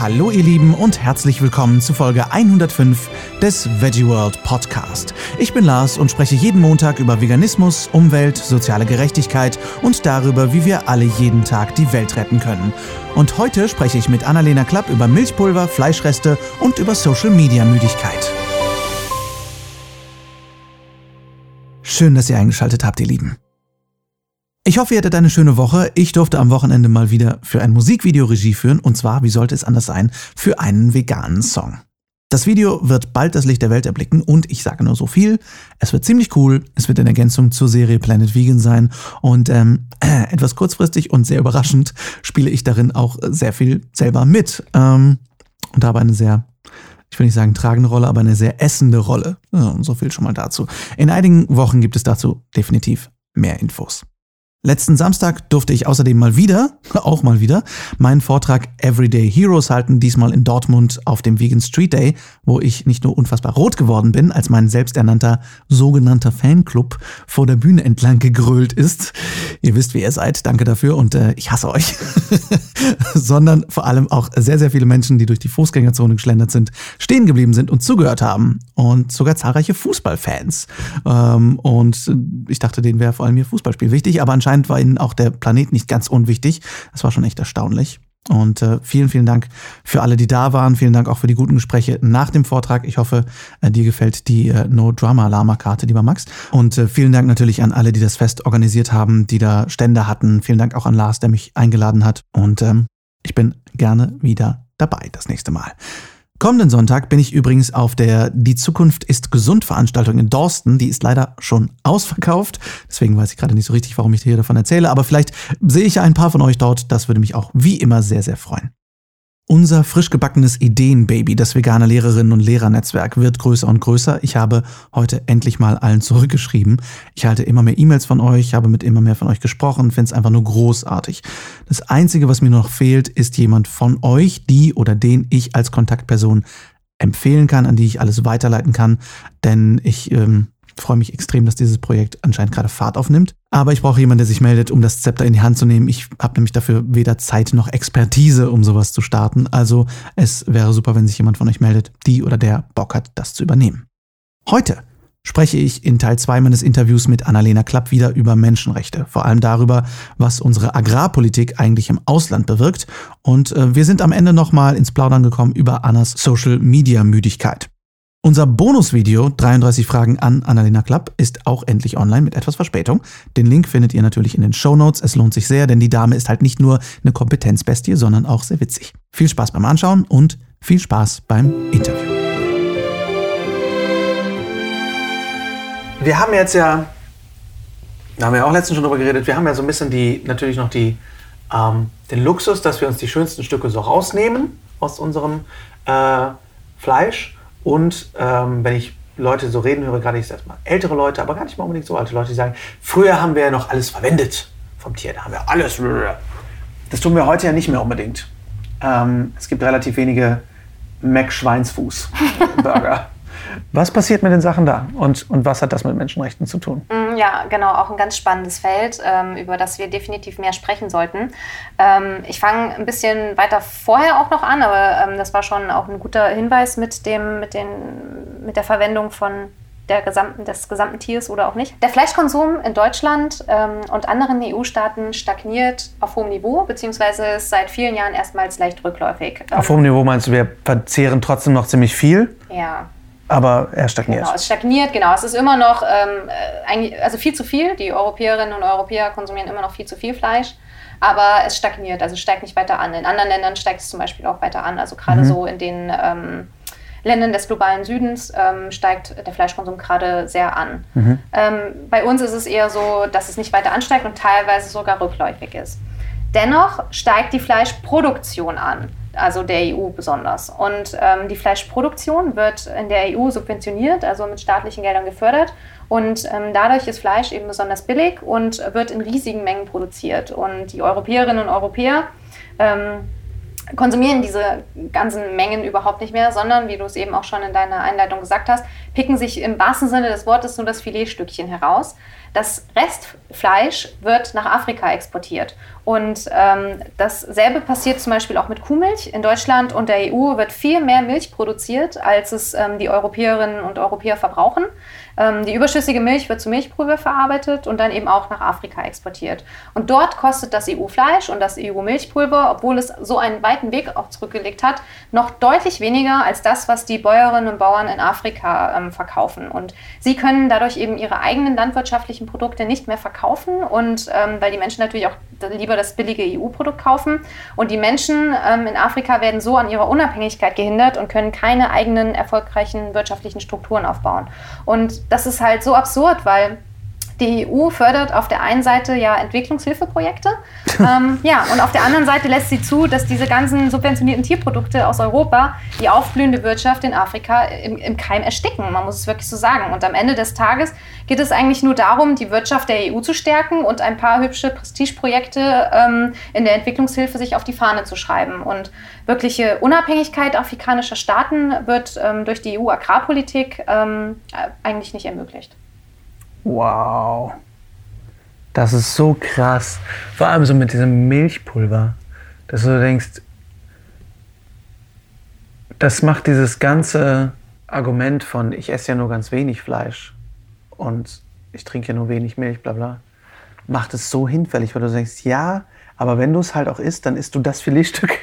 Hallo ihr Lieben und herzlich willkommen zu Folge 105 des Veggie World Podcast. Ich bin Lars und spreche jeden Montag über Veganismus, Umwelt, soziale Gerechtigkeit und darüber, wie wir alle jeden Tag die Welt retten können. Und heute spreche ich mit Annalena Klapp über Milchpulver, Fleischreste und über Social Media Müdigkeit. Schön, dass ihr eingeschaltet habt, ihr Lieben. Ich hoffe, ihr hattet eine schöne Woche. Ich durfte am Wochenende mal wieder für ein Musikvideo Regie führen und zwar, wie sollte es anders sein, für einen veganen Song. Das Video wird bald das Licht der Welt erblicken und ich sage nur so viel, es wird ziemlich cool, es wird in Ergänzung zur Serie Planet Vegan sein und ähm, äh, etwas kurzfristig und sehr überraschend spiele ich darin auch sehr viel selber mit ähm, und habe eine sehr ich will nicht sagen tragende Rolle, aber eine sehr essende Rolle. So viel schon mal dazu. In einigen Wochen gibt es dazu definitiv mehr Infos. Letzten Samstag durfte ich außerdem mal wieder, auch mal wieder, meinen Vortrag Everyday Heroes halten, diesmal in Dortmund auf dem Vegan Street Day, wo ich nicht nur unfassbar rot geworden bin, als mein selbsternannter sogenannter Fanclub vor der Bühne entlang gegrölt ist. Ihr wisst, wie ihr seid, danke dafür und äh, ich hasse euch. Sondern vor allem auch sehr, sehr viele Menschen, die durch die Fußgängerzone geschlendert sind, stehen geblieben sind und zugehört haben. Und sogar zahlreiche Fußballfans. Ähm, und ich dachte, denen wäre vor allem ihr Fußballspiel wichtig, aber anscheinend anscheinend war ihnen auch der Planet nicht ganz unwichtig. Das war schon echt erstaunlich. Und äh, vielen, vielen Dank für alle, die da waren. Vielen Dank auch für die guten Gespräche nach dem Vortrag. Ich hoffe, äh, dir gefällt die äh, No Drama Lama Karte, lieber Max. Und äh, vielen Dank natürlich an alle, die das Fest organisiert haben, die da Stände hatten. Vielen Dank auch an Lars, der mich eingeladen hat. Und ähm, ich bin gerne wieder dabei das nächste Mal. Kommenden Sonntag bin ich übrigens auf der Die Zukunft ist gesund Veranstaltung in Dorsten. Die ist leider schon ausverkauft. Deswegen weiß ich gerade nicht so richtig, warum ich dir davon erzähle. Aber vielleicht sehe ich ja ein paar von euch dort. Das würde mich auch wie immer sehr, sehr freuen. Unser frisch gebackenes Ideenbaby, das vegane Lehrerinnen und Lehrernetzwerk, wird größer und größer. Ich habe heute endlich mal allen zurückgeschrieben. Ich halte immer mehr E-Mails von euch, habe mit immer mehr von euch gesprochen, finde es einfach nur großartig. Das Einzige, was mir noch fehlt, ist jemand von euch, die oder den ich als Kontaktperson empfehlen kann, an die ich alles weiterleiten kann. Denn ich ähm, freue mich extrem, dass dieses Projekt anscheinend gerade Fahrt aufnimmt. Aber ich brauche jemanden, der sich meldet, um das Zepter in die Hand zu nehmen. Ich habe nämlich dafür weder Zeit noch Expertise, um sowas zu starten. Also es wäre super, wenn sich jemand von euch meldet, die oder der Bock hat, das zu übernehmen. Heute spreche ich in Teil 2 meines Interviews mit Annalena Klapp wieder über Menschenrechte, vor allem darüber, was unsere Agrarpolitik eigentlich im Ausland bewirkt. Und äh, wir sind am Ende nochmal ins Plaudern gekommen über Annas Social-Media-Müdigkeit. Unser Bonusvideo 33 Fragen an Annalena Klapp ist auch endlich online mit etwas Verspätung. Den Link findet ihr natürlich in den Show Notes. Es lohnt sich sehr, denn die Dame ist halt nicht nur eine Kompetenzbestie, sondern auch sehr witzig. Viel Spaß beim Anschauen und viel Spaß beim Interview. Wir haben jetzt ja, da haben wir auch letztens schon drüber geredet, wir haben ja so ein bisschen die, natürlich noch die, ähm, den Luxus, dass wir uns die schönsten Stücke so rausnehmen aus unserem äh, Fleisch und ähm, wenn ich Leute so reden höre, gerade ich erstmal ältere Leute, aber gar nicht mal unbedingt so alte Leute, die sagen, früher haben wir ja noch alles verwendet vom Tier, da haben wir alles. Das tun wir heute ja nicht mehr unbedingt. Ähm, es gibt relativ wenige Mac-Schweinsfuß-Burger. Was passiert mit den Sachen da und, und was hat das mit Menschenrechten zu tun? Mm, ja, genau, auch ein ganz spannendes Feld, ähm, über das wir definitiv mehr sprechen sollten. Ähm, ich fange ein bisschen weiter vorher auch noch an, aber ähm, das war schon auch ein guter Hinweis mit, dem, mit, den, mit der Verwendung von der gesamten, des gesamten Tiers oder auch nicht. Der Fleischkonsum in Deutschland ähm, und anderen EU-Staaten stagniert auf hohem Niveau, beziehungsweise ist seit vielen Jahren erstmals leicht rückläufig. Auf hohem Niveau meinst du, wir verzehren trotzdem noch ziemlich viel? Ja, aber er stagniert. Genau, es stagniert, genau. Es ist immer noch ähm, äh, also viel zu viel. Die Europäerinnen und Europäer konsumieren immer noch viel zu viel Fleisch. Aber es stagniert, also steigt nicht weiter an. In anderen Ländern steigt es zum Beispiel auch weiter an. Also gerade mhm. so in den ähm, Ländern des globalen Südens ähm, steigt der Fleischkonsum gerade sehr an. Mhm. Ähm, bei uns ist es eher so, dass es nicht weiter ansteigt und teilweise sogar rückläufig ist. Dennoch steigt die Fleischproduktion an also der EU besonders. Und ähm, die Fleischproduktion wird in der EU subventioniert, also mit staatlichen Geldern gefördert. Und ähm, dadurch ist Fleisch eben besonders billig und wird in riesigen Mengen produziert. Und die Europäerinnen und Europäer ähm, konsumieren diese ganzen Mengen überhaupt nicht mehr, sondern, wie du es eben auch schon in deiner Einleitung gesagt hast, picken sich im wahrsten Sinne des Wortes nur das Filetstückchen heraus. Das Restfleisch wird nach Afrika exportiert. Und ähm, dasselbe passiert zum Beispiel auch mit Kuhmilch. In Deutschland und der EU wird viel mehr Milch produziert, als es ähm, die Europäerinnen und Europäer verbrauchen. Ähm, die überschüssige Milch wird zu Milchpulver verarbeitet und dann eben auch nach Afrika exportiert. Und dort kostet das EU-Fleisch und das EU-Milchpulver, obwohl es so einen weiten Weg auch zurückgelegt hat, noch deutlich weniger als das, was die Bäuerinnen und Bauern in Afrika ähm, verkaufen. Und sie können dadurch eben ihre eigenen landwirtschaftlichen Produkte nicht mehr verkaufen und ähm, weil die Menschen natürlich auch lieber das billige EU-Produkt kaufen. Und die Menschen ähm, in Afrika werden so an ihrer Unabhängigkeit gehindert und können keine eigenen erfolgreichen wirtschaftlichen Strukturen aufbauen. Und das ist halt so absurd, weil die EU fördert auf der einen Seite ja Entwicklungshilfeprojekte, ähm, ja, und auf der anderen Seite lässt sie zu, dass diese ganzen subventionierten Tierprodukte aus Europa die aufblühende Wirtschaft in Afrika im, im Keim ersticken. Man muss es wirklich so sagen. Und am Ende des Tages geht es eigentlich nur darum, die Wirtschaft der EU zu stärken und ein paar hübsche Prestigeprojekte ähm, in der Entwicklungshilfe sich auf die Fahne zu schreiben. Und wirkliche Unabhängigkeit afrikanischer Staaten wird ähm, durch die EU-Agrarpolitik ähm, eigentlich nicht ermöglicht. Wow. Das ist so krass. Vor allem so mit diesem Milchpulver, dass du denkst, das macht dieses ganze Argument von, ich esse ja nur ganz wenig Fleisch und ich trinke ja nur wenig Milch, bla bla, macht es so hinfällig, weil du denkst, ja, aber wenn du es halt auch isst, dann isst du das Filetstück,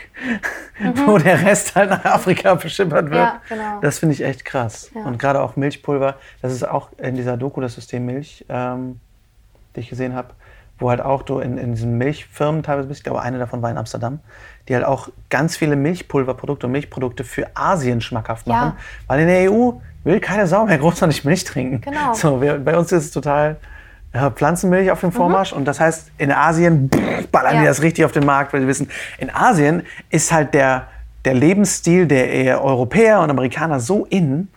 mhm. wo der Rest halt nach Afrika beschippert wird. Ja, genau. Das finde ich echt krass. Ja. Und gerade auch Milchpulver, das ist auch in dieser Doku das System Milch, ähm, die ich gesehen habe, wo halt auch du in, in diesen Milchfirmen teilweise bist, ich glaube eine davon war in Amsterdam, die halt auch ganz viele Milchpulverprodukte und Milchprodukte für Asien schmackhaft machen. Ja. Weil in der EU will keine Sau mehr großartig Milch trinken. Genau. So, wir, bei uns ist es total Pflanzenmilch auf dem mhm. Vormarsch. Mhm. Und das heißt, in Asien ballern ja. die das richtig auf den Markt, weil sie wissen, in Asien ist halt der, der Lebensstil der Europäer und Amerikaner so in,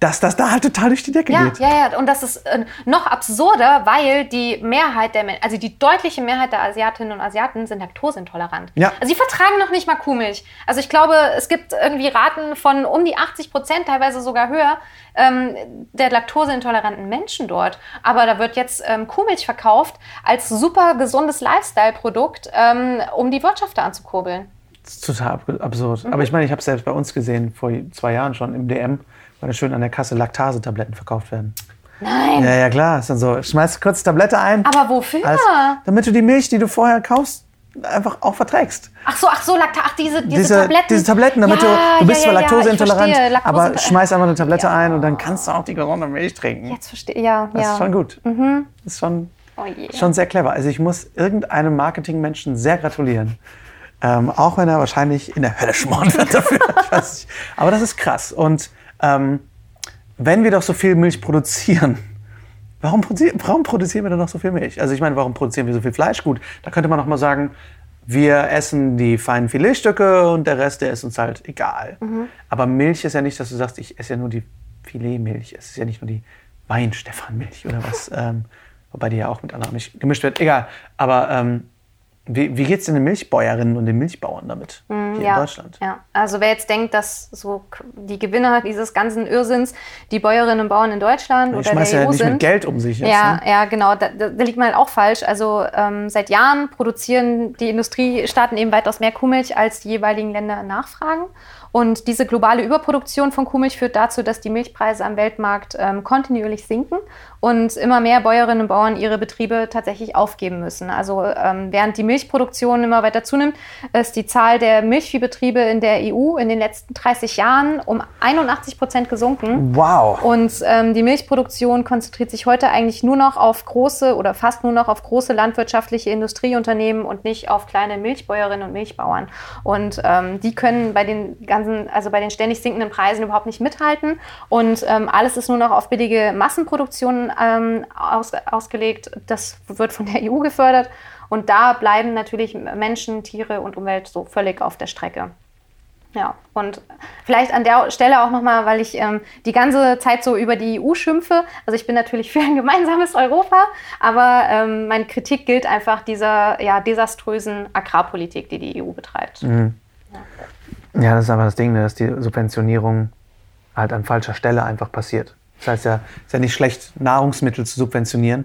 dass das da halt total durch die Decke ja, geht. Ja, ja, und das ist äh, noch absurder, weil die Mehrheit der, also die deutliche Mehrheit der Asiatinnen und Asiaten sind laktoseintolerant. Ja. Also sie vertragen noch nicht mal Kuhmilch. Also ich glaube, es gibt irgendwie Raten von um die 80 Prozent, teilweise sogar höher, ähm, der laktoseintoleranten Menschen dort. Aber da wird jetzt ähm, Kuhmilch verkauft als super gesundes Lifestyle-Produkt, ähm, um die Wirtschaft da anzukurbeln. Das ist total absurd. Mhm. Aber ich meine, ich habe es selbst bei uns gesehen, vor zwei Jahren schon im DM weil da schön an der Kasse Laktasetabletten verkauft werden. Nein. Ja, ja, klar. Ist dann so, schmeißt kurz Tablette ein. Aber wofür? Als, damit du die Milch, die du vorher kaufst, einfach auch verträgst. Ach so, ach so, Lakta ach, diese, diese, diese, Tabletten. Diese Tabletten, damit ja, du, du bist ja, zwar ja, laktoseintolerant, Laktose aber schmeiß einfach eine Tablette ein und dann kannst du auch die gesunde Milch trinken. Jetzt verstehe ja, Das ist schon gut. Mhm. Das ist schon, oh schon sehr clever. Also ich muss irgendeinem Marketingmenschen sehr gratulieren. Ähm, auch wenn er wahrscheinlich in der Hölle schmoren wird dafür. aber das ist krass. Und ähm, wenn wir doch so viel Milch produzieren, warum, produzieren, warum produzieren wir dann noch so viel Milch? Also ich meine, warum produzieren wir so viel Fleisch? Gut, da könnte man noch mal sagen, wir essen die feinen Filetstücke und der Rest, der ist uns halt egal. Mhm. Aber Milch ist ja nicht, dass du sagst, ich esse ja nur die Filetmilch. Es ist ja nicht nur die Weinstefanmilch oder was. ähm, wobei die ja auch mit anderer Milch gemischt wird. Egal. Aber ähm, wie, wie geht es den Milchbäuerinnen und den Milchbauern damit mm, hier ja, in Deutschland? Ja, also wer jetzt denkt, dass so die Gewinner dieses ganzen Irrsinns die Bäuerinnen und Bauern in Deutschland ja, oder der ja EU nicht sind, mit Geld um sich. Jetzt, ja, ne? ja, genau, da, da, liegt man halt auch falsch. Also ähm, seit Jahren produzieren die Industriestaaten eben weitaus mehr Kuhmilch, als die jeweiligen Länder nachfragen. Und diese globale Überproduktion von Kuhmilch führt dazu, dass die Milchpreise am Weltmarkt ähm, kontinuierlich sinken und immer mehr Bäuerinnen und Bauern ihre Betriebe tatsächlich aufgeben müssen. Also ähm, während die Milchproduktion immer weiter zunimmt, ist die Zahl der Milchviehbetriebe in der EU in den letzten 30 Jahren um 81 Prozent gesunken. Wow. Und ähm, die Milchproduktion konzentriert sich heute eigentlich nur noch auf große oder fast nur noch auf große landwirtschaftliche Industrieunternehmen und nicht auf kleine Milchbäuerinnen und Milchbauern. Und ähm, die können bei den ganzen also bei den ständig sinkenden Preisen überhaupt nicht mithalten. Und ähm, alles ist nur noch auf billige Massenproduktion ähm, aus, ausgelegt. Das wird von der EU gefördert. Und da bleiben natürlich Menschen, Tiere und Umwelt so völlig auf der Strecke. Ja, und vielleicht an der Stelle auch nochmal, weil ich ähm, die ganze Zeit so über die EU schimpfe. Also ich bin natürlich für ein gemeinsames Europa, aber ähm, meine Kritik gilt einfach dieser ja, desaströsen Agrarpolitik, die die EU betreibt. Mhm. Ja. Ja, das ist einfach das Ding, ne, dass die Subventionierung halt an falscher Stelle einfach passiert. Das heißt ja, es ist ja nicht schlecht, Nahrungsmittel zu subventionieren,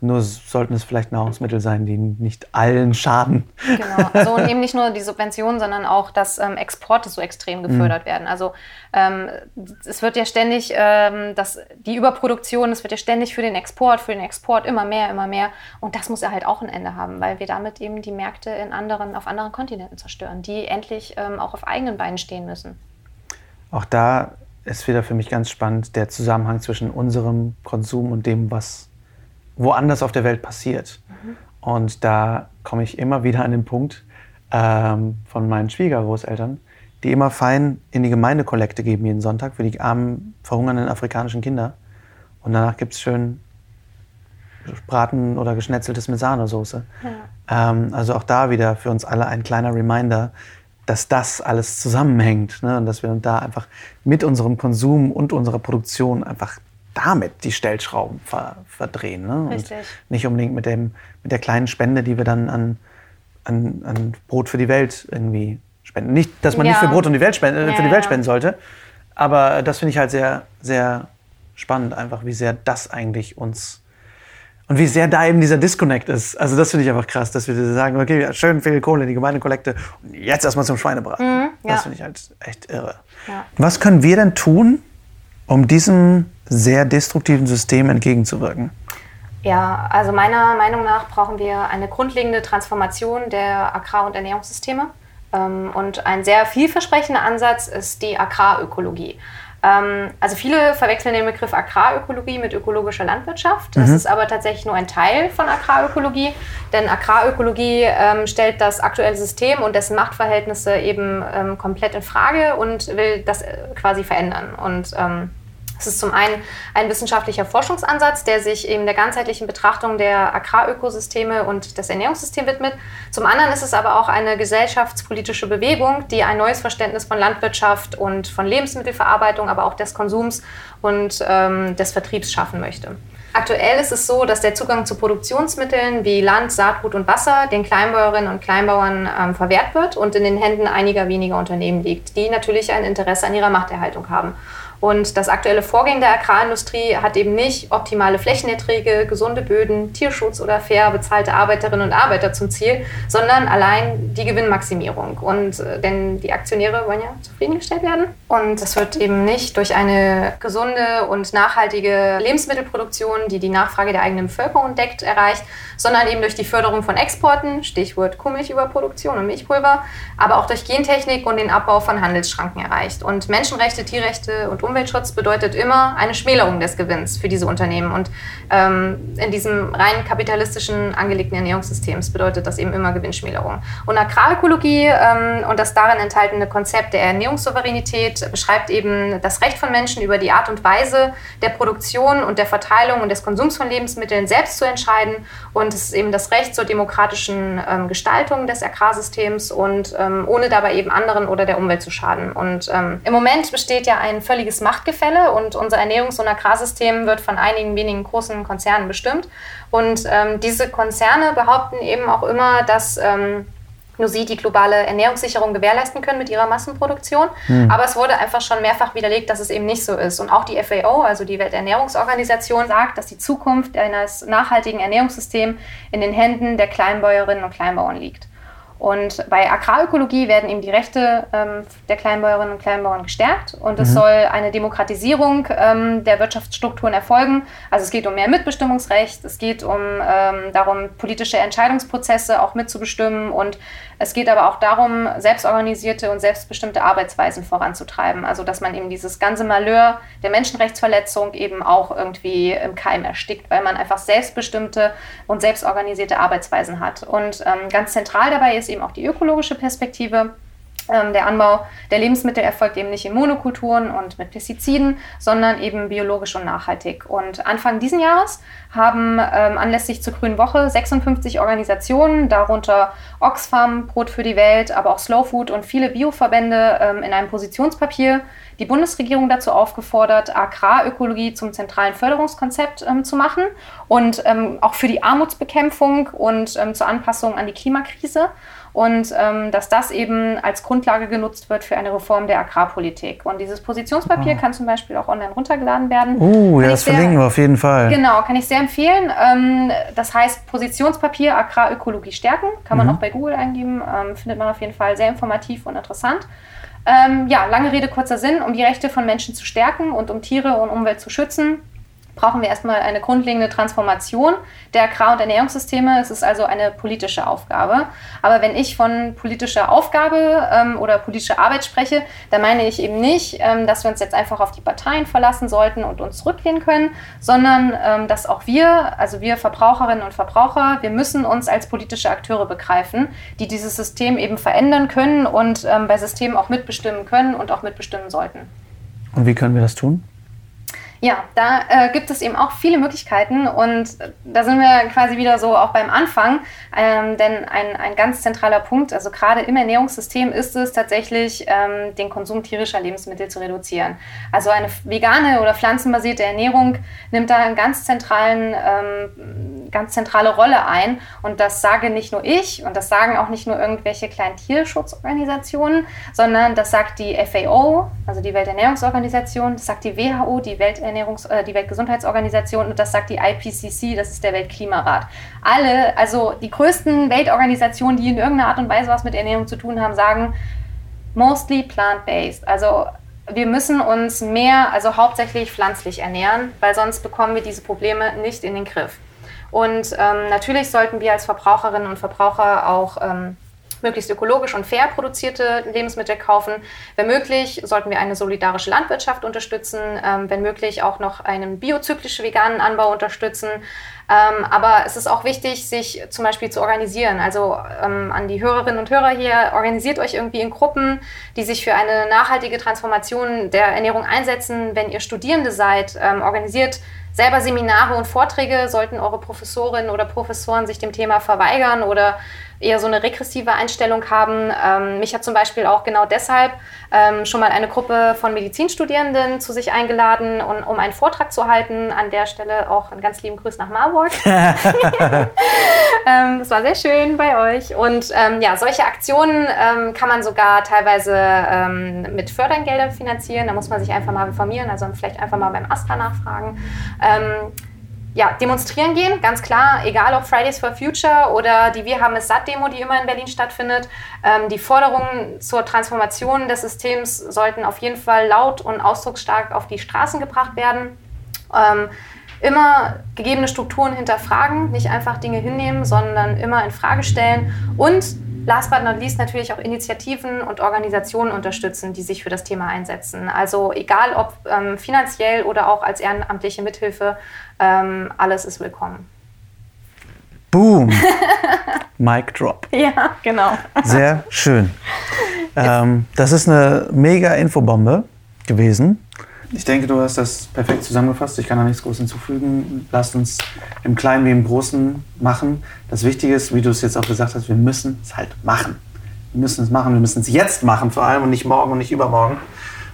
Nur sollten es vielleicht Nahrungsmittel sein, die nicht allen schaden. Genau. Also und eben nicht nur die Subventionen, sondern auch, dass ähm, Exporte so extrem mhm. gefördert mhm. werden. Also ähm, es wird ja ständig, ähm, das, die Überproduktion, es wird ja ständig für den Export, für den Export immer mehr, immer mehr. Und das muss ja halt auch ein Ende haben, weil wir damit eben die Märkte in anderen, auf anderen Kontinenten zerstören, die endlich ähm, auch auf eigenen Beinen stehen müssen. Auch da ist wieder für mich ganz spannend der Zusammenhang zwischen unserem Konsum und dem, was woanders auf der Welt passiert. Mhm. Und da komme ich immer wieder an den Punkt ähm, von meinen Schwiegergroßeltern, die immer fein in die Gemeindekollekte geben jeden Sonntag für die armen, verhungernden afrikanischen Kinder. Und danach gibt es schön Braten oder geschnetzeltes mit Sahnesoße. Ja. Ähm, also auch da wieder für uns alle ein kleiner Reminder, dass das alles zusammenhängt ne? und dass wir da einfach mit unserem Konsum und unserer Produktion einfach damit die Stellschrauben ver verdrehen. Ne? Richtig. Und nicht unbedingt mit, dem, mit der kleinen Spende, die wir dann an, an, an Brot für die Welt irgendwie spenden. Nicht, dass man ja. nicht für Brot und die Welt spenden, ja, für die Welt spenden sollte, aber das finde ich halt sehr, sehr spannend, einfach wie sehr das eigentlich uns und wie sehr da eben dieser Disconnect ist. Also das finde ich einfach krass, dass wir sagen, okay, schön viel Kohle in die Gemeindekollekte und jetzt erstmal zum Schweinebraten. Mhm, ja. Das finde ich halt echt irre. Ja. Was können wir denn tun, um diesem sehr destruktiven System entgegenzuwirken? Ja, also meiner Meinung nach brauchen wir eine grundlegende Transformation der Agrar- und Ernährungssysteme. Ähm, und ein sehr vielversprechender Ansatz ist die Agrarökologie. Ähm, also viele verwechseln den Begriff Agrarökologie mit ökologischer Landwirtschaft. Das mhm. ist aber tatsächlich nur ein Teil von Agrarökologie, denn Agrarökologie ähm, stellt das aktuelle System und dessen Machtverhältnisse eben komplett in Frage und will das äh, quasi verändern. Und es ist zum einen ein wissenschaftlicher Forschungsansatz, der sich eben der ganzheitlichen Betrachtung der Agrarökosysteme und des Ernährungssystems widmet. Zum anderen ist es aber auch eine gesellschaftspolitische Bewegung, die ein neues Verständnis von Landwirtschaft und von Lebensmittelverarbeitung, aber auch des Konsums und ähm, des Vertriebs schaffen möchte. Aktuell ist es so, dass der Zugang zu Produktionsmitteln wie Land, Saatgut und Wasser den Kleinbäuerinnen und Kleinbauern ähm, verwehrt wird und in den Händen einiger weniger Unternehmen liegt, die natürlich ein Interesse an ihrer Machterhaltung haben. Und das aktuelle Vorgehen der Agrarindustrie hat eben nicht optimale Flächenerträge, gesunde Böden, Tierschutz oder fair bezahlte Arbeiterinnen und Arbeiter zum Ziel, sondern allein die Gewinnmaximierung. Und äh, denn die Aktionäre wollen ja zufriedengestellt werden. Und das wird eben nicht durch eine gesunde und nachhaltige Lebensmittelproduktion, die die Nachfrage der eigenen Bevölkerung deckt, erreicht, sondern eben durch die Förderung von Exporten, Stichwort Kuhmilchüberproduktion und Milchpulver, aber auch durch Gentechnik und den Abbau von Handelsschranken erreicht. Und Menschenrechte, Tierrechte und Umweltschutz bedeutet immer eine Schmälerung des Gewinns für diese Unternehmen. Und ähm, in diesem rein kapitalistischen angelegten Ernährungssystems bedeutet das eben immer Gewinnschmälerung. Und Agrarökologie ähm, und das darin enthaltene Konzept der Ernährungssouveränität beschreibt eben das Recht von Menschen über die Art und Weise der Produktion und der Verteilung und des Konsums von Lebensmitteln selbst zu entscheiden. Und es ist eben das Recht zur demokratischen ähm, Gestaltung des Agrarsystems und ähm, ohne dabei eben anderen oder der Umwelt zu schaden. Und ähm, im Moment besteht ja ein völliges Machtgefälle und unser Ernährungs- und Agrarsystem wird von einigen wenigen großen Konzernen bestimmt. Und ähm, diese Konzerne behaupten eben auch immer, dass ähm, nur sie die globale Ernährungssicherung gewährleisten können mit ihrer Massenproduktion. Mhm. Aber es wurde einfach schon mehrfach widerlegt, dass es eben nicht so ist. Und auch die FAO, also die Welternährungsorganisation, sagt, dass die Zukunft eines nachhaltigen Ernährungssystems in den Händen der Kleinbäuerinnen und Kleinbauern liegt. Und bei Agrarökologie werden eben die Rechte ähm, der Kleinbäuerinnen und Kleinbauern gestärkt und es mhm. soll eine Demokratisierung ähm, der Wirtschaftsstrukturen erfolgen. Also es geht um mehr Mitbestimmungsrecht, es geht um ähm, darum, politische Entscheidungsprozesse auch mitzubestimmen und es geht aber auch darum, selbstorganisierte und selbstbestimmte Arbeitsweisen voranzutreiben. Also dass man eben dieses ganze Malheur der Menschenrechtsverletzung eben auch irgendwie im Keim erstickt, weil man einfach selbstbestimmte und selbstorganisierte Arbeitsweisen hat. Und ähm, ganz zentral dabei ist eben auch die ökologische Perspektive. Ähm, der Anbau der Lebensmittel erfolgt eben nicht in Monokulturen und mit Pestiziden, sondern eben biologisch und nachhaltig. Und Anfang diesen Jahres haben ähm, anlässlich zur Grünen Woche 56 Organisationen, darunter Oxfam, Brot für die Welt, aber auch Slow Food und viele Bioverbände ähm, in einem Positionspapier die Bundesregierung dazu aufgefordert, Agrarökologie zum zentralen Förderungskonzept ähm, zu machen und ähm, auch für die Armutsbekämpfung und ähm, zur Anpassung an die Klimakrise. Und ähm, dass das eben als Grundlage genutzt wird für eine Reform der Agrarpolitik. Und dieses Positionspapier oh. kann zum Beispiel auch online runtergeladen werden. Oh, ja, das sehr, verlinken wir auf jeden Fall. Genau, kann ich sehr empfehlen. Ähm, das heißt Positionspapier Agrarökologie stärken, kann man mhm. auch bei Google eingeben, ähm, findet man auf jeden Fall sehr informativ und interessant. Ähm, ja, lange Rede, kurzer Sinn, um die Rechte von Menschen zu stärken und um Tiere und Umwelt zu schützen, brauchen wir erstmal eine grundlegende Transformation der Agrar- und Ernährungssysteme. Es ist also eine politische Aufgabe. Aber wenn ich von politischer Aufgabe ähm, oder politischer Arbeit spreche, dann meine ich eben nicht, ähm, dass wir uns jetzt einfach auf die Parteien verlassen sollten und uns zurücklehnen können, sondern ähm, dass auch wir, also wir Verbraucherinnen und Verbraucher, wir müssen uns als politische Akteure begreifen, die dieses System eben verändern können und ähm, bei Systemen auch mitbestimmen können und auch mitbestimmen sollten. Und wie können wir das tun? Ja, da äh, gibt es eben auch viele Möglichkeiten und da sind wir quasi wieder so auch beim Anfang, ähm, denn ein, ein ganz zentraler Punkt, also gerade im Ernährungssystem ist es tatsächlich, ähm, den Konsum tierischer Lebensmittel zu reduzieren. Also eine vegane oder pflanzenbasierte Ernährung nimmt da einen ganz zentralen, ähm, ganz zentrale Rolle ein und das sage nicht nur ich und das sagen auch nicht nur irgendwelche kleinen Tierschutzorganisationen, sondern das sagt die FAO, also die Welternährungsorganisation, das sagt die WHO, die Welternährungsorganisation, Welternährungs-, äh, die Weltgesundheitsorganisation und das sagt die IPCC, das ist der Weltklimarat. Alle, also die größten Weltorganisationen, die in irgendeiner Art und Weise was mit Ernährung zu tun haben, sagen mostly plant-based. Also wir müssen uns mehr, also hauptsächlich pflanzlich ernähren, weil sonst bekommen wir diese Probleme nicht in den Griff. Und ähm, natürlich sollten wir als Verbraucherinnen und Verbraucher auch ähm, möglichst ökologisch und fair produzierte Lebensmittel kaufen. Wenn möglich, sollten wir eine solidarische Landwirtschaft unterstützen, ähm, wenn möglich auch noch einen biozyklischen veganen Anbau unterstützen. Ähm, aber es ist auch wichtig, sich zum Beispiel zu organisieren. Also ähm, an die Hörerinnen und Hörer hier, organisiert euch irgendwie in Gruppen, die sich für eine nachhaltige Transformation der Ernährung einsetzen. Wenn ihr Studierende seid, ähm, organisiert selber Seminare und Vorträge. Sollten eure Professorinnen oder Professoren sich dem Thema verweigern oder eher so eine regressive Einstellung haben. Ähm, mich hat zum Beispiel auch genau deshalb ähm, schon mal eine Gruppe von Medizinstudierenden zu sich eingeladen, um, um einen Vortrag zu halten. An der Stelle auch einen ganz lieben Grüß nach Marburg. ähm, das war sehr schön bei euch. Und ähm, ja, solche Aktionen ähm, kann man sogar teilweise ähm, mit Fördergeldern finanzieren. Da muss man sich einfach mal informieren, also vielleicht einfach mal beim AStA nachfragen ja, demonstrieren gehen, ganz klar, egal ob Fridays for Future oder die Wir haben es satt Demo, die immer in Berlin stattfindet. Ähm, die Forderungen zur Transformation des Systems sollten auf jeden Fall laut und ausdrucksstark auf die Straßen gebracht werden. Ähm, immer gegebene Strukturen hinterfragen, nicht einfach Dinge hinnehmen, sondern immer in Frage stellen und last but not least natürlich auch Initiativen und Organisationen unterstützen, die sich für das Thema einsetzen. Also egal ob ähm, finanziell oder auch als ehrenamtliche Mithilfe, ähm, alles ist willkommen. Boom! Mic drop. Ja, genau. Sehr schön. Ähm, das ist eine mega Infobombe gewesen. Ich denke, du hast das perfekt zusammengefasst. Ich kann da nichts groß hinzufügen. Lasst uns im Kleinen wie im Großen machen. Das Wichtige ist, wie du es jetzt auch gesagt hast, wir müssen es halt machen. Wir müssen es machen, wir müssen es jetzt machen vor allem und nicht morgen und nicht übermorgen.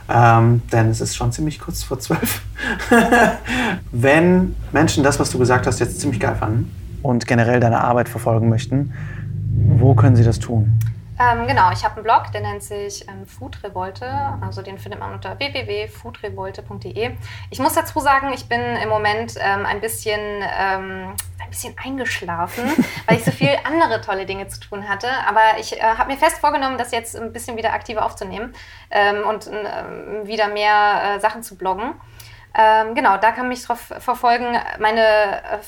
Ähm, denn es ist schon ziemlich kurz vor zwölf. Wenn Menschen das, was du gesagt hast, jetzt ziemlich geil fanden und generell deine Arbeit verfolgen möchten, wo können sie das tun? Ähm, genau, ich habe einen Blog, der nennt sich ähm, Food Revolte. Also den findet man unter www.foodrevolte.de. Ich muss dazu sagen, ich bin im Moment ähm, ein, bisschen, ähm, ein bisschen eingeschlafen, weil ich so viel andere tolle Dinge zu tun hatte. Aber ich äh, habe mir fest vorgenommen, das jetzt ein bisschen wieder aktiver aufzunehmen ähm, und äh, wieder mehr äh, Sachen zu bloggen. Ähm, genau, da kann mich drauf verfolgen. Meine, äh,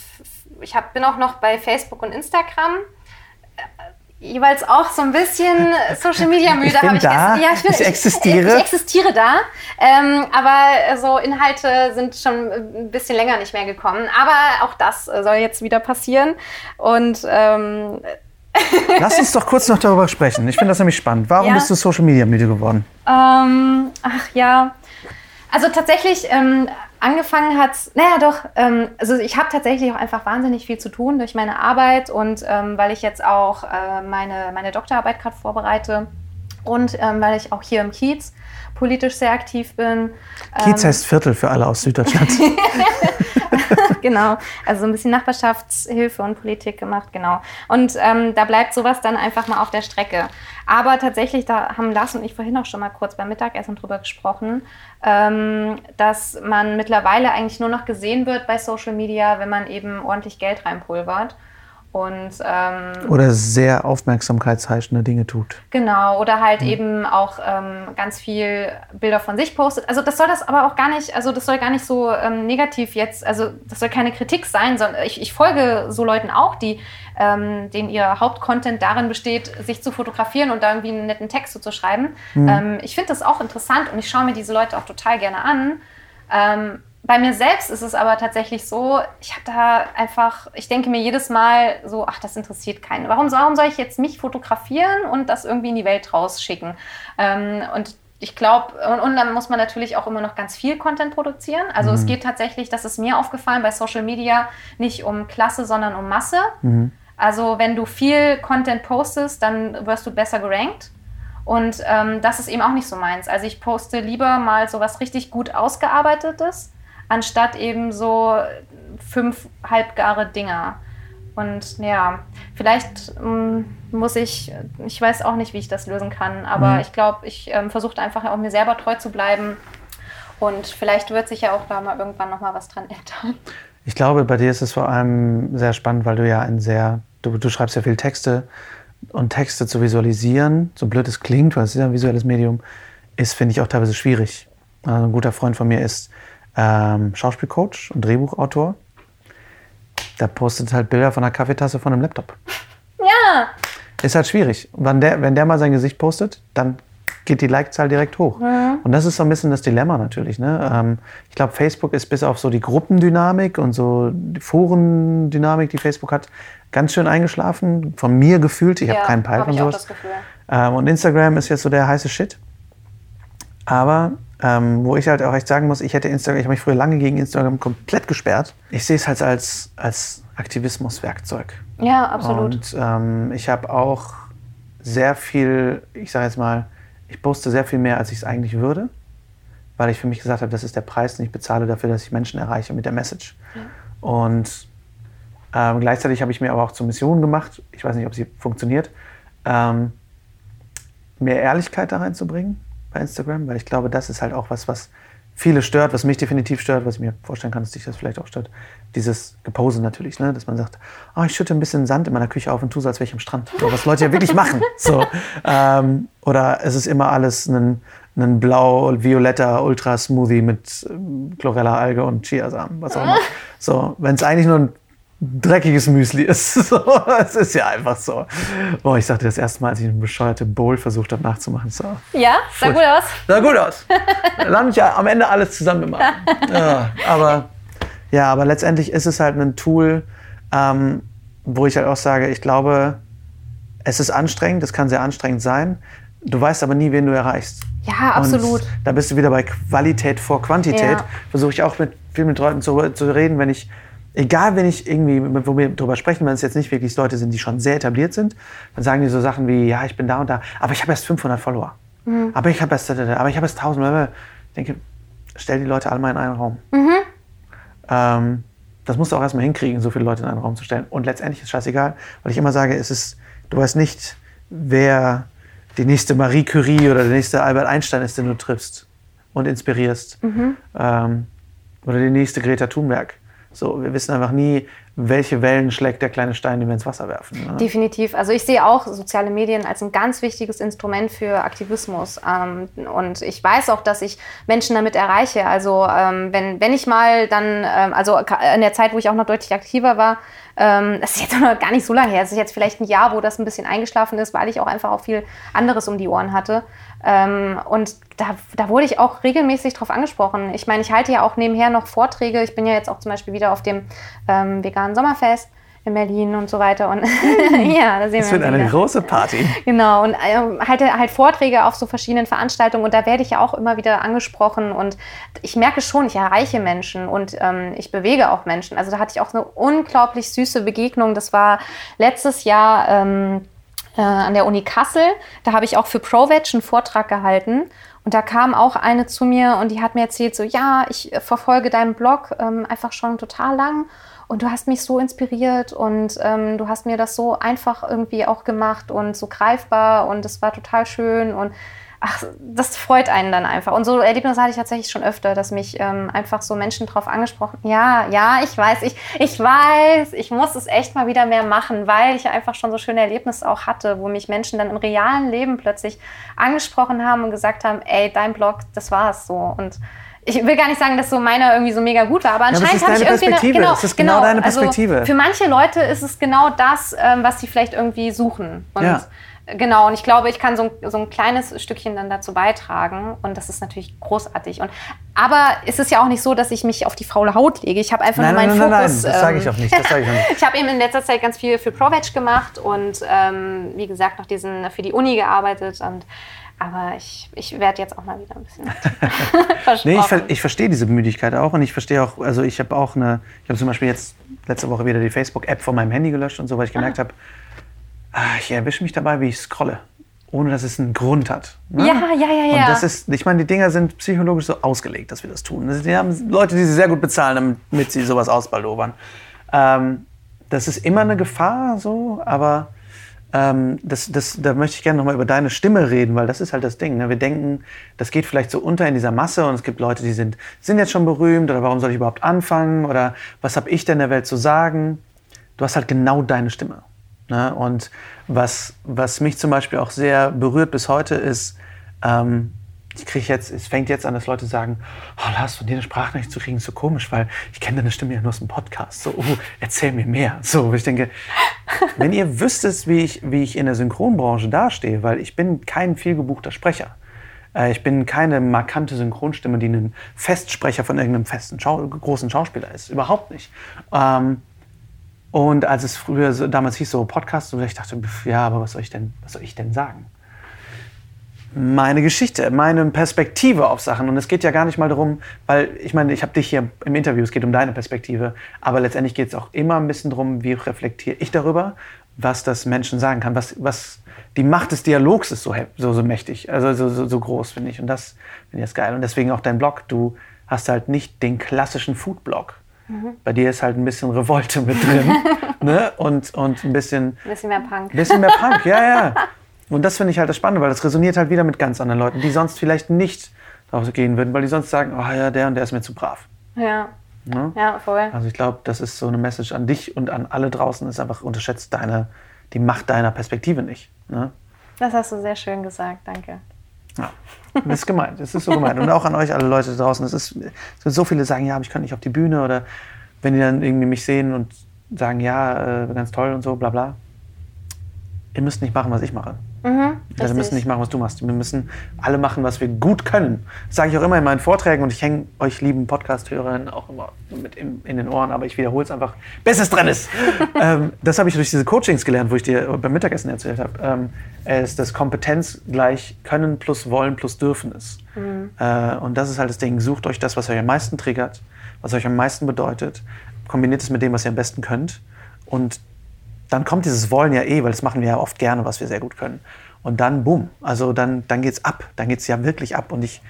ich hab, bin auch noch bei Facebook und Instagram jeweils auch so ein bisschen Social Media müde. Ich bin ich da, ja, ich, bin, ich, existiere. Ich, ich existiere da, ähm, aber so Inhalte sind schon ein bisschen länger nicht mehr gekommen. Aber auch das soll jetzt wieder passieren und ähm, Lass uns doch kurz noch darüber sprechen. Ich finde das nämlich spannend. Warum ja. bist du Social Media müde geworden? Ähm, ach ja, also tatsächlich ähm, angefangen hat, naja doch, ähm, also ich habe tatsächlich auch einfach wahnsinnig viel zu tun durch meine Arbeit und ähm, weil ich jetzt auch äh, meine, meine Doktorarbeit gerade vorbereite und ähm, weil ich auch hier im Kiez politisch sehr aktiv bin. Kiez ähm, heißt Viertel für alle aus Süddeutschland. genau. Also so ein bisschen Nachbarschaftshilfe und Politik gemacht, genau. Und ähm, da bleibt sowas dann einfach mal auf der Strecke. Aber tatsächlich, da haben Lars und ich vorhin auch schon mal kurz beim Mittagessen drüber gesprochen, ähm, dass man mittlerweile eigentlich nur noch gesehen wird bei Social Media, wenn man eben ordentlich Geld reinpulvert. Und, ähm, oder sehr aufmerksamkeitsheischende Dinge tut. Genau, oder halt mhm. eben auch ähm, ganz viel Bilder von sich postet. Also das soll das aber auch gar nicht, also das soll gar nicht so ähm, negativ jetzt, also das soll keine Kritik sein, sondern ich, ich folge so Leuten auch, die, ähm, denen ihr Hauptcontent darin besteht, sich zu fotografieren und da irgendwie einen netten Text zu schreiben. Mhm. Ähm, ich finde das auch interessant und ich schaue mir diese Leute auch total gerne an. Bei mir selbst ist es aber tatsächlich so, ich habe da einfach, ich denke mir jedes Mal so, ach, das interessiert keinen. Warum, warum soll ich jetzt mich fotografieren und das irgendwie in die Welt rausschicken? Ähm, und ich glaube, und, und, dann muss man natürlich auch immer noch ganz viel Content produzieren. Also mhm. es geht tatsächlich, das ist mir aufgefallen, bei Social Media nicht um Klasse, sondern um Masse. Mhm. Also wenn du viel Content postest, dann wirst du besser gerankt. Und ähm, das ist eben auch nicht so meins. Also ich poste lieber mal so was richtig gut ausgearbeitetes anstatt eben so fünf halbgare Dinger. Und ja, vielleicht ähm, muss ich, ich weiß auch nicht, wie ich das lösen kann, aber mhm. ich glaube, ich ähm, versuche einfach auch mir selber treu zu bleiben. Und vielleicht wird sich ja auch da mal irgendwann noch mal was dran ändern. Ich glaube, bei dir ist es vor allem sehr spannend, weil du ja ein sehr, du, du schreibst ja viel Texte und Texte zu visualisieren, so blöd es klingt, weil es ist ja ein visuelles Medium, ist, finde ich, auch teilweise schwierig. Also ein guter Freund von mir ist ähm, Schauspielcoach und Drehbuchautor. Der postet halt Bilder von einer Kaffeetasse von einem Laptop. Ja. Ist halt schwierig. Wenn der, wenn der mal sein Gesicht postet, dann geht die Like-Zahl direkt hoch. Mhm. Und das ist so ein bisschen das Dilemma natürlich. Ne? Ähm, ich glaube, Facebook ist bis auf so die Gruppendynamik und so die Forendynamik, die Facebook hat, ganz schön eingeschlafen. Von mir gefühlt. Ich ja, habe keinen Peil hab von sowas. Ähm, und Instagram ist jetzt so der heiße Shit. Aber ähm, wo ich halt auch echt sagen muss, ich hätte Instagram, ich habe mich früher lange gegen Instagram komplett gesperrt. Ich sehe es halt als, als Aktivismuswerkzeug. Ja, absolut. Und ähm, ich habe auch sehr viel, ich sage jetzt mal, ich poste sehr viel mehr, als ich es eigentlich würde, weil ich für mich gesagt habe, das ist der Preis, den ich bezahle dafür, dass ich Menschen erreiche mit der Message. Ja. Und ähm, gleichzeitig habe ich mir aber auch zur Mission gemacht, ich weiß nicht, ob sie funktioniert, ähm, mehr Ehrlichkeit da reinzubringen bei Instagram, weil ich glaube, das ist halt auch was, was viele stört, was mich definitiv stört, was ich mir vorstellen kann, dass dich das vielleicht auch stört. Dieses Gepose natürlich, ne? dass man sagt, oh, ich schütte ein bisschen Sand in meiner Küche auf und tue so, als wäre ich am Strand. So, was Leute ja wirklich machen. So, ähm, oder es ist immer alles ein, ein blau-violetter Ultra-Smoothie mit ähm, Chlorella-Alge und Chiasamen, was auch immer. So, wenn es eigentlich nur ein dreckiges Müsli ist. So, es ist ja einfach so. Boah, ich sagte das erste Mal, als ich eine bescheuerte Bowl versucht habe nachzumachen. So, ja, sah gut aus. Sah gut aus. Landet ja am Ende alles zusammen im ja, aber, ja, aber letztendlich ist es halt ein Tool, ähm, wo ich halt auch sage, ich glaube, es ist anstrengend, es kann sehr anstrengend sein. Du weißt aber nie, wen du erreichst. Ja, absolut. Und da bist du wieder bei Qualität vor Quantität. Ja. Versuche ich auch mit viel mit Leuten zu, zu reden, wenn ich egal wenn ich irgendwie, wo wir drüber sprechen, wenn es jetzt nicht wirklich Leute sind, die schon sehr etabliert sind, dann sagen die so Sachen wie, ja, ich bin da und da, aber ich habe erst 500 Follower. Mhm. Aber ich habe erst, aber ich habe erst 1000. Ich denke, stell die Leute alle mal in einen Raum. Mhm. Ähm, das musst du auch erstmal hinkriegen, so viele Leute in einen Raum zu stellen. Und letztendlich ist es scheißegal, weil ich immer sage, es ist, du weißt nicht, wer die nächste Marie Curie oder der nächste Albert Einstein ist, den du triffst und inspirierst. Mhm. Ähm, oder die nächste Greta Thunberg. So, wir wissen einfach nie, welche Wellen schlägt der kleine Stein, den wir ins Wasser werfen. Ne? Definitiv. Also ich sehe auch soziale Medien als ein ganz wichtiges Instrument für Aktivismus. Ähm, und ich weiß auch, dass ich Menschen damit erreiche. Also ähm, wenn, wenn ich mal dann, ähm, also in der Zeit, wo ich auch noch deutlich aktiver war, das ist jetzt noch gar nicht so lange her. Es ist jetzt vielleicht ein Jahr, wo das ein bisschen eingeschlafen ist, weil ich auch einfach auch viel anderes um die Ohren hatte. Ähm, und da, da wurde ich auch regelmäßig drauf angesprochen. Ich meine, ich halte ja auch nebenher noch Vorträge. Ich bin ja jetzt auch zum Beispiel wieder auf dem ähm, veganen Sommerfest in Berlin und so weiter. Und ja, da sehen das wir. Wird eine wieder. große Party. Genau, und äh, halte halt Vorträge auf so verschiedenen Veranstaltungen und da werde ich ja auch immer wieder angesprochen und ich merke schon, ich erreiche Menschen und ähm, ich bewege auch Menschen. Also da hatte ich auch eine unglaublich süße Begegnung. Das war letztes Jahr. Ähm, äh, an der Uni Kassel. Da habe ich auch für ProVeg einen Vortrag gehalten. Und da kam auch eine zu mir und die hat mir erzählt, so ja, ich äh, verfolge deinen Blog ähm, einfach schon total lang und du hast mich so inspiriert und ähm, du hast mir das so einfach irgendwie auch gemacht und so greifbar und es war total schön und ach, das freut einen dann einfach. Und so Erlebnisse hatte ich tatsächlich schon öfter, dass mich ähm, einfach so Menschen drauf angesprochen, ja, ja, ich weiß, ich, ich weiß, ich muss es echt mal wieder mehr machen, weil ich einfach schon so schöne Erlebnisse auch hatte, wo mich Menschen dann im realen Leben plötzlich angesprochen haben und gesagt haben, ey, dein Blog, das war es so. Und ich will gar nicht sagen, dass so meiner irgendwie so mega gut war, aber anscheinend ja, habe ich irgendwie eine, genau, das ist genau, genau deine Perspektive. Also für manche Leute ist es genau das, ähm, was sie vielleicht irgendwie suchen. Und ja. Genau, und ich glaube, ich kann so ein, so ein kleines Stückchen dann dazu beitragen und das ist natürlich großartig. Und, aber es ist ja auch nicht so, dass ich mich auf die faule Haut lege. Ich habe einfach nein, nur meinen nein, nein, Fokus. Nein, das sage ich auch nicht. Das ich auch nicht. ich habe eben in letzter Zeit ganz viel für ProVeg gemacht und ähm, wie gesagt noch diesen für die Uni gearbeitet und aber ich, ich werde jetzt auch mal wieder ein bisschen nee, ich, ich verstehe diese Müdigkeit auch und ich verstehe auch, also ich habe auch eine, ich habe zum Beispiel jetzt letzte Woche wieder die Facebook-App von meinem Handy gelöscht und so, weil ich gemerkt ah. habe, ich erwische mich dabei, wie ich scrolle, ohne dass es einen Grund hat. Ne? Ja, ja, ja, ja. Und das ist, ich meine, die Dinger sind psychologisch so ausgelegt, dass wir das tun. Die haben Leute, die sie sehr gut bezahlen, damit sie sowas ausbaldowern. Ähm, das ist immer eine Gefahr, so, aber ähm, das, das, da möchte ich gerne nochmal über deine Stimme reden, weil das ist halt das Ding. Ne? Wir denken, das geht vielleicht so unter in dieser Masse und es gibt Leute, die sind, sind jetzt schon berühmt oder warum soll ich überhaupt anfangen oder was habe ich denn der Welt zu sagen? Du hast halt genau deine Stimme. Ne? Und was, was mich zum Beispiel auch sehr berührt bis heute ist, ähm, ich kriege jetzt, es fängt jetzt an, dass Leute sagen, oh Lars, von dir eine Sprachnachricht zu kriegen, ist so komisch, weil ich kenne deine Stimme ja nur aus dem Podcast. So, oh, erzähl mir mehr. So, ich denke, wenn ihr wüsstet, wie ich, wie ich in der Synchronbranche dastehe, weil ich bin kein vielgebuchter Sprecher. Äh, ich bin keine markante Synchronstimme, die ein Festsprecher von irgendeinem festen Schau großen Schauspieler ist. Überhaupt nicht. Ähm, und als es früher so, damals hieß so Podcast, und ich dachte, ja, aber was soll ich denn, was soll ich denn sagen? Meine Geschichte, meine Perspektive auf Sachen. Und es geht ja gar nicht mal darum, weil ich meine, ich habe dich hier im Interview, es geht um deine Perspektive, aber letztendlich geht es auch immer ein bisschen darum, wie reflektiere ich darüber, was das Menschen sagen kann, was, was die Macht des Dialogs ist so, so, so mächtig, also so, so, so groß, finde ich. Und das finde ich jetzt geil. Und deswegen auch dein Blog, du hast halt nicht den klassischen Food-Blog Mhm. Bei dir ist halt ein bisschen Revolte mit drin. ne? und, und ein bisschen. Ein bisschen mehr Punk. Ein bisschen mehr Punk, ja, ja. Und das finde ich halt das Spannende, weil das resoniert halt wieder mit ganz anderen Leuten, die sonst vielleicht nicht darauf gehen würden, weil die sonst sagen, oh ja, der und der ist mir zu brav. Ja. Ne? Ja, voll. Also ich glaube, das ist so eine Message an dich und an alle draußen, ist einfach unterschätzt deine, die Macht deiner Perspektive nicht. Ne? Das hast du sehr schön gesagt, danke. Ja, das ist gemeint. Das ist so gemeint. Und auch an euch alle Leute draußen. Es ist, so viele sagen, ja, ich kann nicht auf die Bühne oder wenn die dann irgendwie mich sehen und sagen, ja, äh, ganz toll und so, bla bla. Ihr müsst nicht machen, was ich mache. Mhm, wir müssen nicht machen, was du machst. Wir müssen alle machen, was wir gut können. Das sage ich auch immer in meinen Vorträgen und ich hänge euch lieben Podcast-Hörern auch immer mit in, in, den Ohren, aber ich wiederhole es einfach, bis es drin ist. ähm, das habe ich durch diese Coachings gelernt, wo ich dir beim Mittagessen erzählt habe. Ähm, ist, dass Kompetenz gleich Können plus Wollen plus Dürfen ist. Mhm. Äh, und das ist halt das Ding. Sucht euch das, was euch am meisten triggert, was euch am meisten bedeutet. Kombiniert es mit dem, was ihr am besten könnt. Und dann kommt dieses Wollen ja eh, weil das machen wir ja oft gerne, was wir sehr gut können. Und dann, bumm, also dann, dann geht's ab. Dann geht's ja wirklich ab. Und ich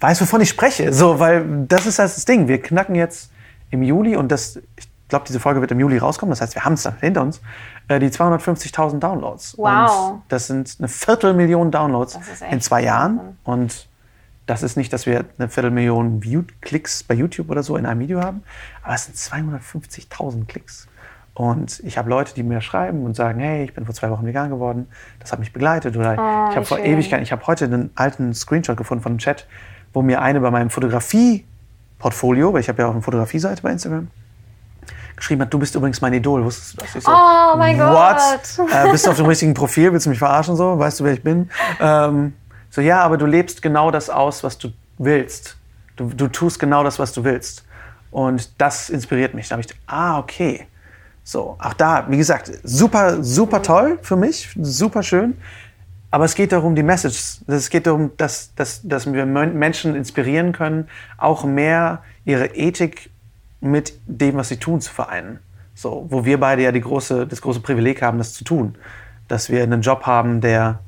weiß, wovon ich spreche. So, weil das ist das Ding. Wir knacken jetzt im Juli und das, ich glaube, diese Folge wird im Juli rauskommen. Das heißt, wir haben es dann hinter uns. Äh, die 250.000 Downloads. Wow. Und das sind eine Viertelmillion Downloads in zwei Jahren. Wahnsinn. Und das ist nicht, dass wir eine Viertelmillion View-Klicks bei YouTube oder so in einem Video haben, aber es sind 250.000 Klicks. Und ich habe Leute, die mir schreiben und sagen, hey, ich bin vor zwei Wochen vegan geworden, das hat mich begleitet. Oder oh, ich habe vor Ewigkeiten, ich habe heute einen alten Screenshot gefunden von einem Chat, wo mir eine bei meinem Fotografie-Portfolio, weil ich habe ja auch eine Fotografie-Seite bei Instagram, geschrieben hat, du bist übrigens mein Idol. Wusstest du das? Ich so, oh mein Gott. Äh, bist du auf dem richtigen Profil? Willst du mich verarschen so? Weißt du, wer ich bin? Ähm, so, ja, aber du lebst genau das aus, was du willst. Du, du tust genau das, was du willst. Und das inspiriert mich. Da habe ich, ah, okay. So, auch da, wie gesagt, super, super toll für mich, super schön. Aber es geht darum, die Message. Es geht darum, dass, dass, dass wir Menschen inspirieren können, auch mehr ihre Ethik mit dem, was sie tun, zu vereinen. So, wo wir beide ja die große, das große Privileg haben, das zu tun. dass wir einen Job haben, der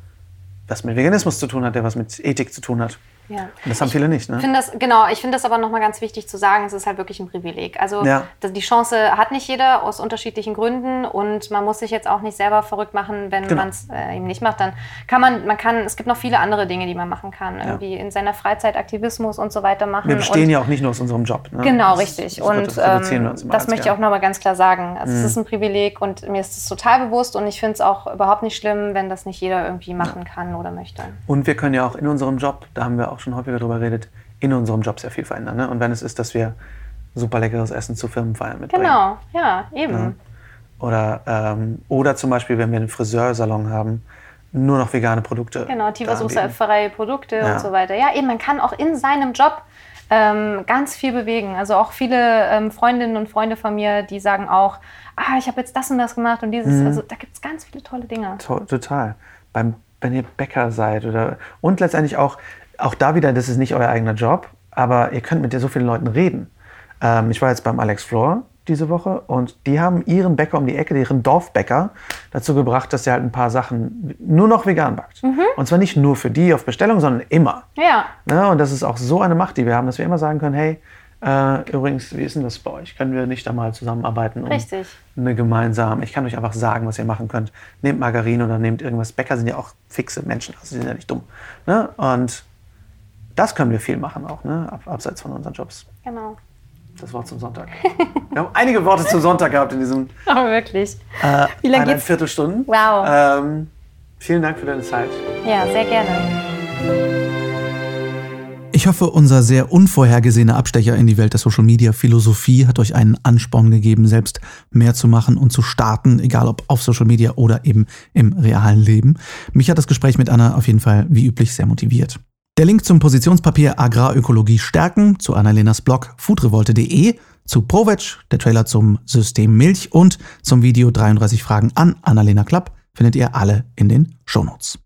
was mit Veganismus zu tun hat, der was mit Ethik zu tun hat. Ja. Das haben viele nicht, ne? Find das, genau, ich finde das aber nochmal ganz wichtig zu sagen, es ist halt wirklich ein Privileg. Also Ja. das, die Chance hat nicht jeder aus unterschiedlichen Gründen und man muss sich jetzt auch nicht selber verrückt machen, wenn Genau. man es äh, eben nicht macht. Dann kann man, man kann, es gibt noch viele andere Dinge, die man machen kann. Irgendwie in seiner Freizeit Aktivismus und so weiter machen. Wir bestehen und, ja auch nicht nur aus unserem Job. Ne? Genau, Das- richtig. Das, und das ähm, uns immer das möchte ich auch nochmal ganz klar sagen. Also, Mhm. Es ist ein Privileg und mir ist es total bewusst und ich finde es auch überhaupt nicht schlimm, wenn das nicht jeder irgendwie machen kann oder möchte. Und wir können ja auch in unserem Job, da haben wir auch schon häufiger drüber geredet, in unserem Job sehr viel verändern. Ne? Und wenn es ist, dass wir super leckeres Essen zu Firmenfeiern mitbringen. Genau, ja, eben. Ja. Oder, ähm, oder zum Beispiel, wenn wir einen Friseursalon haben, nur noch vegane Produkte. Genau, tierversuchsfreie. Produkte Ja. und so weiter. Ja, eben, man kann auch in seinem Job ähm, ganz viel bewegen. Also auch viele ähm, Freundinnen und Freunde von mir, die sagen auch, ah, ich habe jetzt das und das gemacht und dieses. Mhm. Also da gibt es ganz viele tolle Dinge. To total. Beim, wenn ihr Bäcker seid oder und letztendlich auch, auch da wieder, das ist nicht euer eigener Job, aber ihr könnt mit so vielen Leuten reden. Ähm, ich war jetzt beim Alex Floor diese Woche und die haben ihren Bäcker um die Ecke, ihren Dorfbäcker, dazu gebracht, dass er halt ein paar Sachen nur noch vegan backt. Und zwar nicht nur für die auf Bestellung, sondern immer. Ja, Ne? Und das ist auch so eine Macht, die wir haben, dass wir immer sagen können, hey, äh, übrigens, wie ist denn das bei euch? Können wir nicht da mal zusammenarbeiten? um Richtig. Eine gemeinsam, ich kann euch einfach sagen, was ihr machen könnt. Nehmt Margarine oder nehmt irgendwas. Bäcker sind ja auch fixe Menschen, also sie sind ja nicht dumm. Ne? Und das können wir viel machen auch, ne? Ab, abseits von unseren Jobs. genau. Das Wort zum Sonntag. wir haben einige Worte zum Sonntag gehabt in diesem Aber wirklich. äh, Wie lange eineinhalb geht's? Viertelstunden. Wow. Ähm, vielen Dank für deine Zeit. Ja, sehr gerne. Ich hoffe, unser sehr unvorhergesehener Abstecher in die Welt der Social Media Philosophie hat euch einen Ansporn gegeben, selbst mehr zu machen und zu starten, egal ob auf Social Media oder eben im realen Leben. Mich hat das Gespräch mit Anna auf jeden Fall wie üblich sehr motiviert. Der Link zum Positionspapier Agrarökologie stärken, zu Annalenas Blog foodrevolte.de, zu Provetsch, der Trailer zum System Milch und zum Video 33 Fragen an Annalena Klapp findet ihr alle in den Shownotes.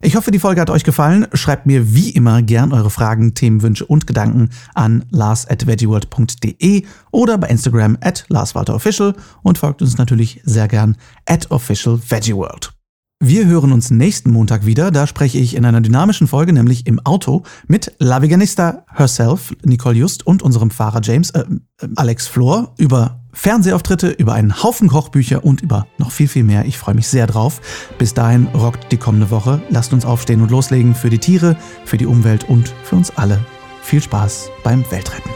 Ich hoffe, die Folge hat euch gefallen. Schreibt mir wie immer gern eure Fragen, Themenwünsche und Gedanken an lars.veggieworld.de oder bei Instagram at larswalterofficial und folgt uns natürlich sehr gern at officialveggieworld. Wir hören uns nächsten Montag wieder. Da spreche ich in einer dynamischen Folge, nämlich im Auto, mit La Veganista herself, Nicole Just und unserem Fahrer James, äh, äh, Alex Flor, über Fernsehauftritte, über einen Haufen Kochbücher und über noch viel, viel mehr. Ich freue mich sehr drauf. Bis dahin rockt die kommende Woche. Lasst uns aufstehen und loslegen für die Tiere, für die Umwelt und für uns alle. Viel Spaß beim Weltretten.